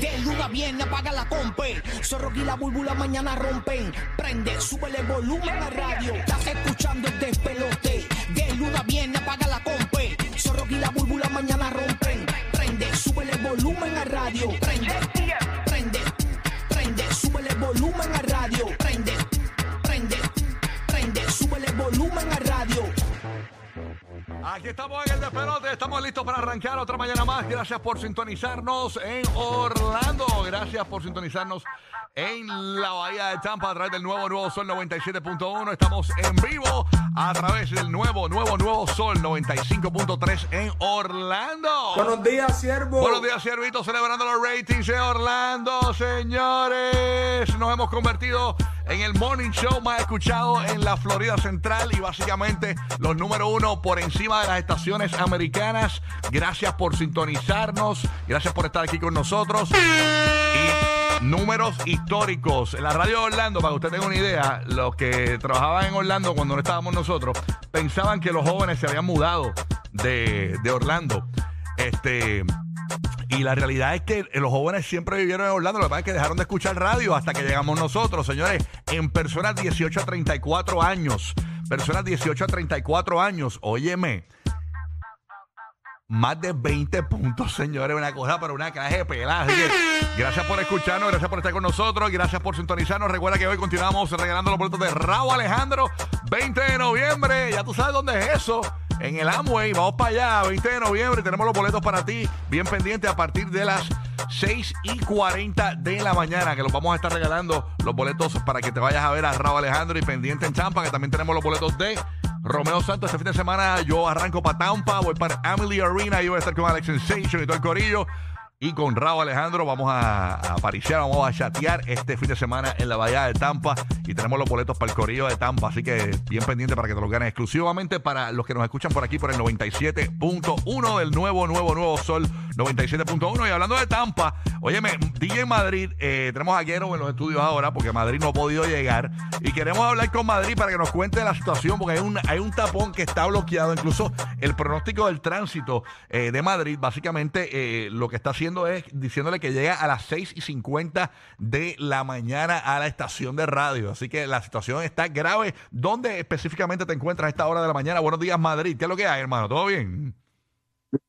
De luna viene, apaga la compe. Zorro y la búlbula mañana rompen. Prende, súbele el volumen a radio. Estás escuchando el despelote. De luna viene, apaga la compe. Zorro y la búlbula mañana rompen. Prende, súbele el volumen a radio. Prende, prende, prende, súbele el volumen a radio. Prende, prende, prende, súbele el volumen a radio. Aquí estamos en el despelote, estamos listos para arrancar otra mañana más. Gracias por sintonizarnos en Orlando. Gracias por sintonizarnos en la Bahía de Tampa a través del nuevo Nuevo Sol 97.1. Estamos en vivo a través del nuevo, nuevo, nuevo Sol 95.3 en Orlando. Buenos días, siervo. Buenos días, Ciervito, celebrando los ratings de Orlando, señores. Nos hemos convertido en el morning show más escuchado en la Florida Central y básicamente los número uno por encima de las estaciones americanas. Gracias por sintonizarnos, gracias por estar aquí con nosotros. Y números históricos. En la radio de Orlando, para que usted tenga una idea, los que trabajaban en Orlando cuando no estábamos nosotros, pensaban que los jóvenes se habían mudado de, de Orlando. Este. Y la realidad es que los jóvenes siempre vivieron en Orlando. Lo que pasa es que dejaron de escuchar radio hasta que llegamos nosotros, señores. En personas 18 a 34 años. Personas 18 a 34 años. Óyeme. Más de 20 puntos, señores. Una cosa para una clase de que gracias por escucharnos, gracias por estar con nosotros, gracias por sintonizarnos. Recuerda que hoy continuamos regalando los boletos de Raúl Alejandro, 20 de noviembre. Ya tú sabes dónde es eso. En el Amway, vamos para allá, 20 de noviembre. Tenemos los boletos para ti, bien pendiente a partir de las 6 y 40 de la mañana, que los vamos a estar regalando los boletos para que te vayas a ver a Raúl Alejandro y pendiente en Champa, que también tenemos los boletos de Romeo Santos. Este fin de semana yo arranco para Tampa, voy para Emily Arena y voy a estar con Alex Sensation y todo el corillo. Y con Raúl Alejandro vamos a, a apariciar, vamos a chatear este fin de semana en la Bahía de Tampa. Y tenemos los boletos para el Corillo de Tampa, así que bien pendiente para que te los ganes exclusivamente para los que nos escuchan por aquí por el 97.1 del nuevo, nuevo, nuevo Sol 97.1 y hablando de Tampa, óyeme, DJ Madrid, eh, tenemos a Guero en los estudios ahora porque Madrid no ha podido llegar. Y queremos hablar con Madrid para que nos cuente la situación porque hay un, hay un tapón que está bloqueado, incluso el pronóstico del tránsito eh, de Madrid, básicamente eh, lo que está haciendo es diciéndole que llega a las 6 y 50 de la mañana a la estación de radio. Así que la situación está grave. ¿Dónde específicamente te encuentras a esta hora de la mañana? Buenos días, Madrid. ¿Qué es lo que hay, hermano? ¿Todo bien?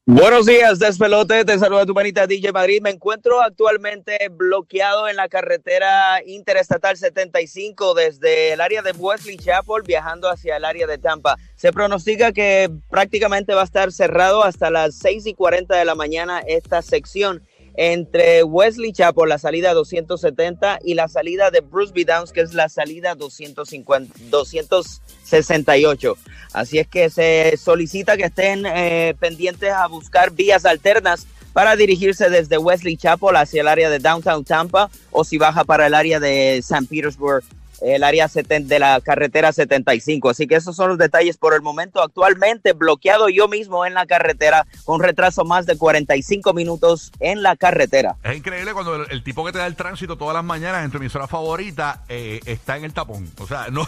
Buenos días, despelote. Te saluda tu manita DJ Madrid. Me encuentro actualmente bloqueado en la carretera interestatal 75 desde el área de Wesley Chapel viajando hacia el área de Tampa. Se pronostica que prácticamente va a estar cerrado hasta las 6 y 40 de la mañana esta sección entre Wesley Chapel, la salida 270, y la salida de Bruce B. Downs, que es la salida 250, 268. Así es que se solicita que estén eh, pendientes a buscar vías alternas para dirigirse desde Wesley Chapel hacia el área de Downtown Tampa o si baja para el área de San Petersburg el área de la carretera 75. Así que esos son los detalles por el momento. Actualmente bloqueado yo mismo en la carretera con retraso más de 45 minutos en la carretera. Es increíble cuando el, tipo que te da el tránsito todas las mañanas en tu emisora favorita eh, está en el tapón. O sea, no.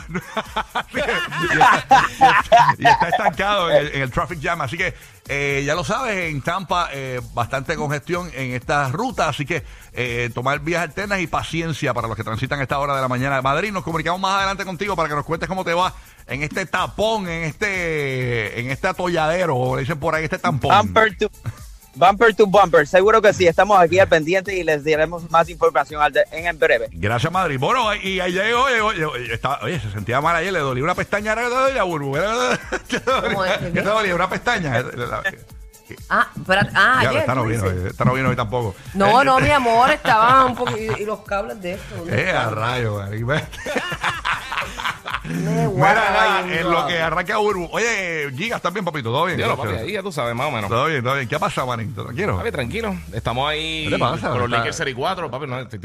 y, está, estancado en el traffic jam. Así que eh, ya lo sabes, en Tampa eh, bastante congestión en estas rutas, así que eh, tomar vías alternas y paciencia para los que transitan esta hora de la mañana. Madrid, nos comunicamos más adelante contigo para que nos cuentes cómo te va en este tapón, en este en este atolladero, o dicen por ahí, este tampón. Bumper to, bumper seguro que sí, estamos aquí al pendiente y les diremos más información al de- en breve. Gracias, Madrid. Bueno, y ahí llegó, llegó, llegó, estaba- oye, se sentía mal ayer, le dolía una pestaña, ahora que te dolía, Burbu? ¿Qué te ¿Cómo es? dolía? ¿Qué te dolía? ¿Una pestaña? Ah, espérate. Ah, Ya, ayer. esta no vino, esta no vino hoy tampoco. No, Eh, no, mi amor, estaban un poco. Y, y los cables de esto. ¿dónde Eh, a rayo, Mira, en lo que arranca Burbu. Oye, Gigas también, papito, todo bien. Dígalo, papi, ahí ya tú sabes, más o menos. Todo bien, todo bien. ¿Qué ha pasado, manito? Tranquilo. Papi, tranquilo. Estamos ahí ¿Qué te pasa? con los Está- Lakers Serie 4. Papi, no, estoy,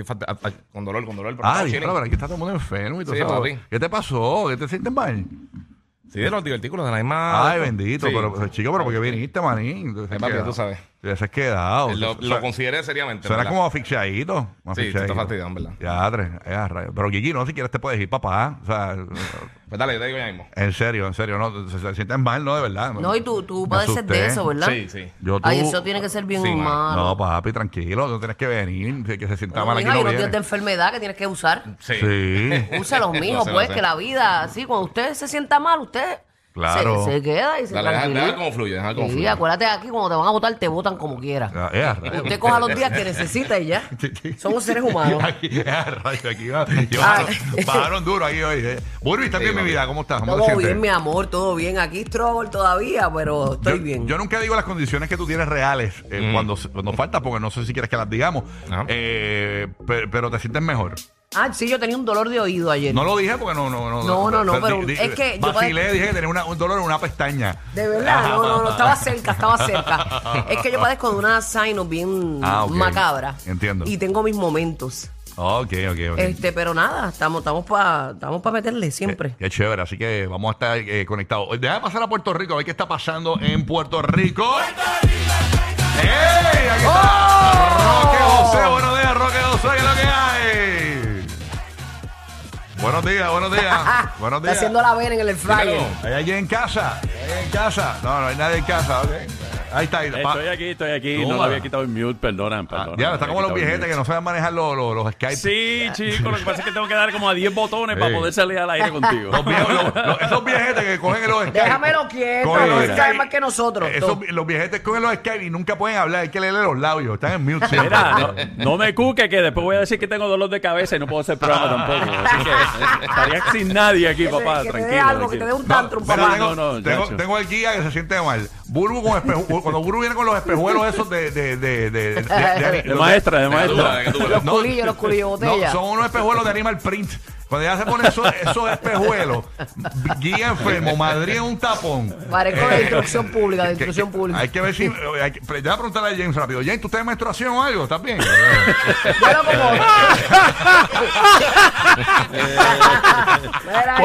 con dolor, con dolor. Ah, pero aquí está todo el mundo enfermo y todo. ¿Qué te pasó? ¿Qué te sientes mal? Sí, de los divertículos de la misma. Ay, bendito, Sí. pero, chico, pero ¿por qué viniste, manín? Entonces, Ay, papi, ¿qué? tú sabes. Te hubieses quedado. Lo, lo consideré seriamente. Suena ¿verdad? como asfixiadito. como Sí, te está asfixiadito. fastidiando, en verdad. Ya, tres, ya, rayos. Pero Kiki, no, si quieres te puedes ir, papá. O sea, Pues dale, te digo ya mismo. en serio, en serio, no, se, se sienten mal, ¿no? De verdad. No, y tú, tú padeces de eso, ¿verdad? Sí, sí. Yo tú, Ay, eso tiene que ser bien Sí, mano. malo. No, papi, tranquilo, no tienes que venir, que se sienta No, mal aquí mijo, hay unos de enfermedad que tienes que usar. Sí. Sí. Úsalos, mijo, pues, sé. que la vida, así, cuando usted se sienta mal, usted Claro. se, se queda y se Dale, deja, tranquiliza. deja cómo fluye, deja cómo Sí, fluye. acuérdate aquí, cuando te van a votar, te votan como quiera. Ya, ya, rayos. Usted coja los días que necesita y ya. Somos seres humanos. Aquí, rayos, aquí va. Llevaron- Bajaron duro ahí hoy. eh. Burby, ¿estás Sí, bien, mi vida? ¿Cómo estás? ¿Cómo te Todo sientes? bien, mi amor, todo bien. Aquí struggle todavía, pero estoy yo, bien. yo nunca digo las condiciones que tú tienes reales eh, cuando, cuando falta, porque no sé si quieres que las digamos. Ajá. Eh, pe- pero te sientes mejor. Ah, sí, yo tenía un dolor de oído ayer. No lo dije porque no. No, no, No, no, no, pero di- es que yo Vacilé, padezco- dije que tenía una- un dolor en una pestaña. De verdad, no, no, no, estaba cerca, estaba cerca. Es que yo padezco de una sinus bien Ah, ok. macabra. Entiendo. Y tengo mis momentos. Ok, ok, ok. Este, pero nada, estamos, estamos para estamos pa meterle siempre. Qué chévere, así que vamos a estar eh, conectados. Hoy Déjame pasar a Puerto Rico, a ver qué está pasando en Puerto Rico. ¡Ey! Aquí está ¡Oh! Roque José, buenos días, Roque José, ¿qué es lo que hay? Buenos días, buenos días. buenos Está días. haciendo la vena en el. Dímelo. ¿Hay alguien en casa? ¿Hay alguien en casa? No, no hay nadie en casa, ok. Ahí está. Ahí, Estoy aquí, estoy aquí. No le había quitado el mute, perdonan, Ah, perdonan. ya, está como los viejetes que no no saben manejar los, los, los Skype. Sí, chico, lo que pasa es que tengo que dar como a 10 botones Sí. para poder salir al aire contigo. Los viejos- los- los- esos viejetes que cogen los Skype. Déjamelo quieto, Cogen no los Skype. sabe más que nosotros. Esos- los viejetes cogen los Skype y nunca pueden hablar. Hay que leerle los labios. Están en mute siempre. Mira, no, no me cuque que después voy a decir que tengo dolor de cabeza y no puedo hacer programa tampoco. Así que estaría sin nadie aquí, Que te- papá, que te dé tranquilo. algo, que te dé tranquilo. un tantrum, pero papá. tengo, No, no, tengo, chacho. tengo el guía que se siente mal. Burbu con espeju- cuando Burbu viene con los espejuelos esos de de de de, de, de- De maestra, de maestra. Los culillos, los culillos botella. No, son unos espejuelos de Animal Print. Cuando ya se pone esos, esos espejuelos, guía enfermo, Madrid en un tapón. Parezco de Eh, instrucción pública, de instrucción pública. Hay que ver si. Hay que, ya preguntarle a James rápido. James, ¿tú estás en menstruación o algo? ¿Estás bien? Bueno, como.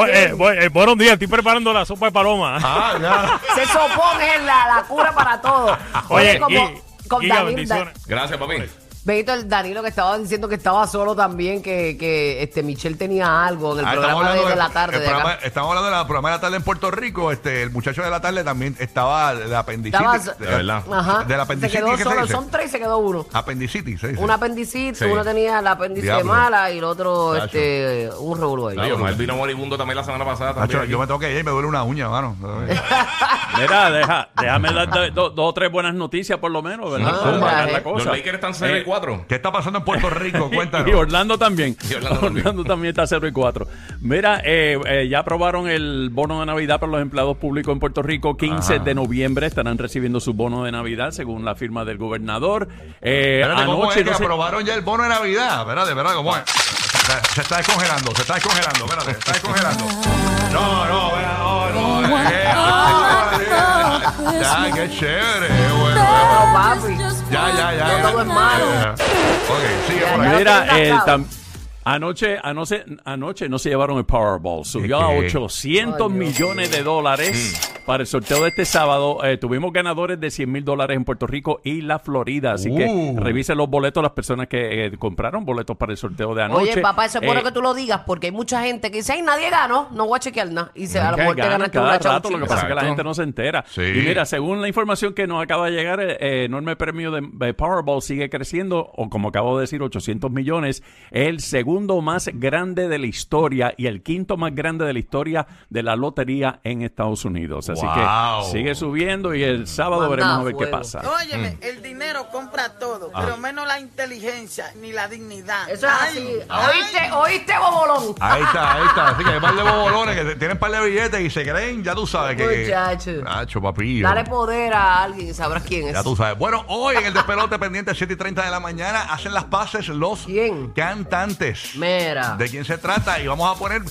Eh, bu- eh, buenos días, estoy preparando la sopa de paloma. ah, ya. Se supone la, la cura para todo. Oye, como con Giga, Danilo, bendiciones. Gracias, papi. Benito, el Danilo que estaba diciendo que estaba solo también, que, que este Michelle tenía algo en el Ah, programa de, de la tarde. el de programa- estamos hablando del programa de la tarde en Puerto Rico. Este, el muchacho de la tarde también estaba de apendicitis. Estaba- De verdad. Ajá. De la se apendicitis. quedó ¿qué se solo, dice? son tres y se quedó uno. Apendicitis, se dice. Un apendicitis, Sí. uno tenía el apéndice Diablo. mala y el otro Tacho. este, un revolú ahí. Ay, Omar vino moribundo también la semana pasada. Yo me tengo que ir y me duele una uña, mano. Mira, deja, déjame dar do- do- dos o tres buenas noticias por lo menos, ¿verdad? Ah, Para la cosa. Los Lakers están 0 y Eh, 4. ¿Qué está pasando en Puerto Rico? Cuéntanos. Y Orlando también. Y Orlando también. también está 0 y 4. Mira, eh, eh, ya aprobaron el bono de Navidad para los empleados públicos en Puerto Rico. 15 Ajá. de noviembre estarán recibiendo su bono de Navidad, según la firma del gobernador. Eh, Espérate, ¿cómo es anoche que no se- aprobaron ya el bono de Navidad? Espérate, ¿verdad? ¿Cómo es? Se, está descongelando, se está descongelando, espérate, se está descongelando. No, no, vea, no, no. eh, ah, ya, qué chévere, bueno. No, papi. Ya, ya, ya. No todo es malo. Ok, sigue por ahí. Mira, tam- anoche, anoche, anoche no se llevaron el Powerball. Subió a ¿Qué? 800 Ay, Dios millones de dólares para el sorteo de este sábado. Eh, tuvimos ganadores de 100 mil dólares en Puerto Rico y la Florida. Así que Uh. revisen los boletos las personas que eh, compraron boletos para el sorteo de anoche. Oye, papá, eso es bueno Eh, que tú lo digas porque hay mucha gente que dice, ay, nadie ganó, no voy a chequear nada. Y se, a lo que mejor te ganan ganaste cada una rato, lo que pasa es que la gente no se entera. Sí. Y mira, según la información que nos acaba de llegar, eh, enorme premio de, de Powerball sigue creciendo, o como acabo de decir, 800 millones, el segundo más grande de la historia y el quinto más grande de la historia de la lotería en Estados Unidos. Así Wow. que sigue subiendo y el sábado Manda veremos a ver qué pasa. Óyeme, el dinero compra todo, pero menos la inteligencia ni la dignidad. Eso es así. ay. ¿Oíste, oíste, bobolón? Ahí está, ahí está. Así que hay par de bobolones que tienen par de billetes y se creen, ya tú sabes que. Muchacho. Nacho, papillo. Dale poder a alguien y sabrás quién es. Ya tú sabes. Bueno, hoy en el despelote pendiente 7 y 30 de la mañana hacen las paces los ¿Quién? cantantes. Mira. ¿De quién se trata? Y vamos a poner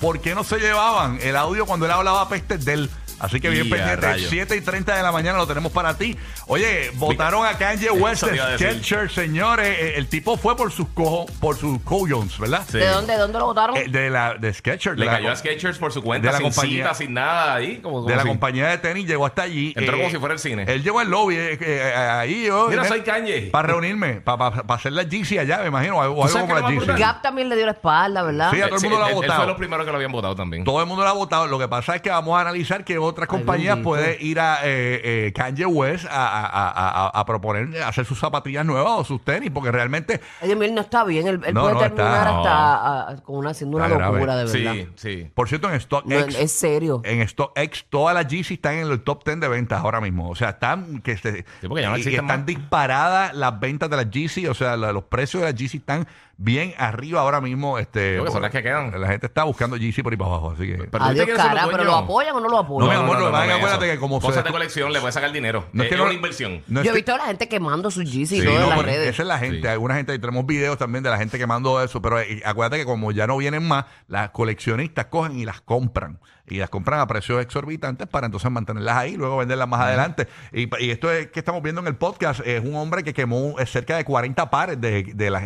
por qué no se llevaban el audio cuando él hablaba peste de él. Así que bien pendiente, rayos. 7 y 30 de la mañana lo tenemos para ti. Oye, votaron a Kanye West de. Skechers, señores. Eh, El tipo fue por sus co por sus co-jones, ¿verdad? Sí. ¿De dónde, de dónde lo votaron? Eh, de la de Skechers. Le de la cayó a Skechers por su cuenta, de la sin compañía- cita, sin nada ahí. Como, como de la compañía de tenis llegó hasta allí. Entró como si fuera el cine. Él llegó al lobby eh, eh, ahí yo. Mira, soy Kanye. Para reunirme, para hacer la GC allá, me imagino, o algo como la GC. Gap también le dio la espalda, ¿verdad? Sí, a todo el Sí, mundo lo ha él votado. fue los primeros que lo habían votado también. Todo el mundo lo ha votado. Lo que pasa es que vamos a analizar que otras compañías puede ir a eh, eh, Kanye West a, a- a- a- a proponer hacer sus zapatillas nuevas o sus tenis, porque realmente Oye, él no está bien. Él, él No, puede no terminar está, no. hasta con una, haciendo una Está grave. locura, de verdad. Sí, sí. Por cierto, en No, StockX, es serio. en StockX, todas las Yeezy están en el top 10 de ventas ahora mismo. O sea, están que se- Sí, no y- están más. disparadas las ventas de las Yeezy. O sea, la- los precios de las Yeezy están bien arriba ahora mismo. Este, Creo que son las que quedan. La gente está buscando Yeezy por ahí para abajo. Así que. Pero Adiós, cara, pero ¿lo apoyan o no lo apoyan? No, mi amor, es que es acuérdate que como Cosas de colección le puedes sacar dinero. No es es, que no- una inversión. no es Yo he visto a la gente quemando sus Yeezy y todo no, en las redes. Esa es la gente. Sí. Alguna gente, y tenemos videos también de la gente quemando eso, pero eh, acuérdate que como ya no vienen más, las coleccionistas cogen y las compran. Y las compran a precios exorbitantes para entonces mantenerlas ahí y luego venderlas más adelante. Y, y esto es que estamos viendo en el podcast es un hombre que quemó eh, cerca de 40 pares de, de las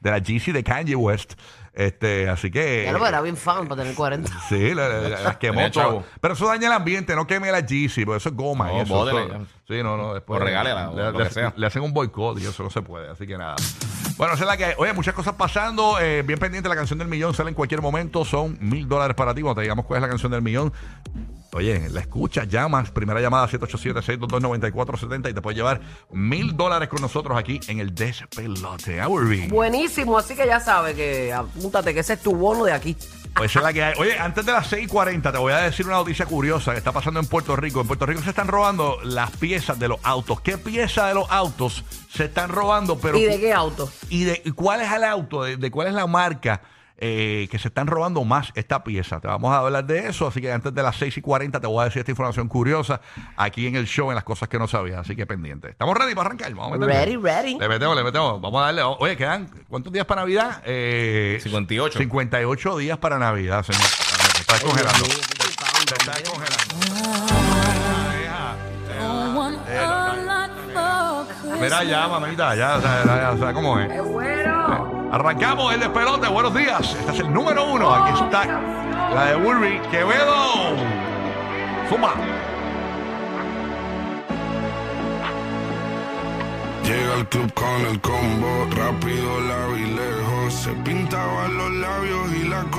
de la Yeezy de Kanye West. Este, así que. Ya lo era bien fan para tener 40. Sí, la- la- la- las quemó chavo. Pero eso daña el ambiente, no queme la Yeezy, porque eso es goma. y No, eso, bótele eso- sí, no, no. Después O regálela, o le, lo le- que sea. le hacen un boicot y eso no se puede, así que nada. Bueno, esa es la que hay. Oye, muchas cosas pasando. eh, bien pendiente, la canción del millón sale en cualquier momento. Son mil dólares para ti. Cuando te digamos cuál es la canción del millón, Oye, la escuchas, llamas, primera llamada 787-622-9470 y te puedes llevar mil dólares con nosotros aquí en el Despelote. Hourly. Buenísimo, así que ya sabes que apúntate que ese es tu bono de aquí. Pues es la que hay. Oye, antes de las 6:40 te voy a decir una noticia curiosa que está pasando en Puerto Rico. En Puerto Rico se están robando las piezas de los autos. ¿Qué piezas de los autos se están robando? Pero ¿Y de qué auto? ¿Y de cuál es el auto? ¿De, de cuál es la marca? Eh, que se están robando más esta pieza. Te vamos a hablar de eso, así que antes de las 6 y 40 te voy a decir esta información curiosa aquí en el show, en las cosas que no sabías, así que pendiente. ¿Estamos ready para arrancar? Vamos a meterle. Ready, ready. Le metemos, le metemos. Vamos a darle. Oye, quedan ¿cuántos días para Navidad? Eh, 58. 58 días para Navidad, señor. Se está congelando. Se está congelando. Mira ya, mamita, ya, ya, ya, ya, ¿cómo es? Arrancamos el despelote, buenos días. Este es el número uno. Aquí está la de Woolry Quevedo. Suma. Llega al club con el combo, rápido, la vi lejos. Se pintaban los labios y la copa.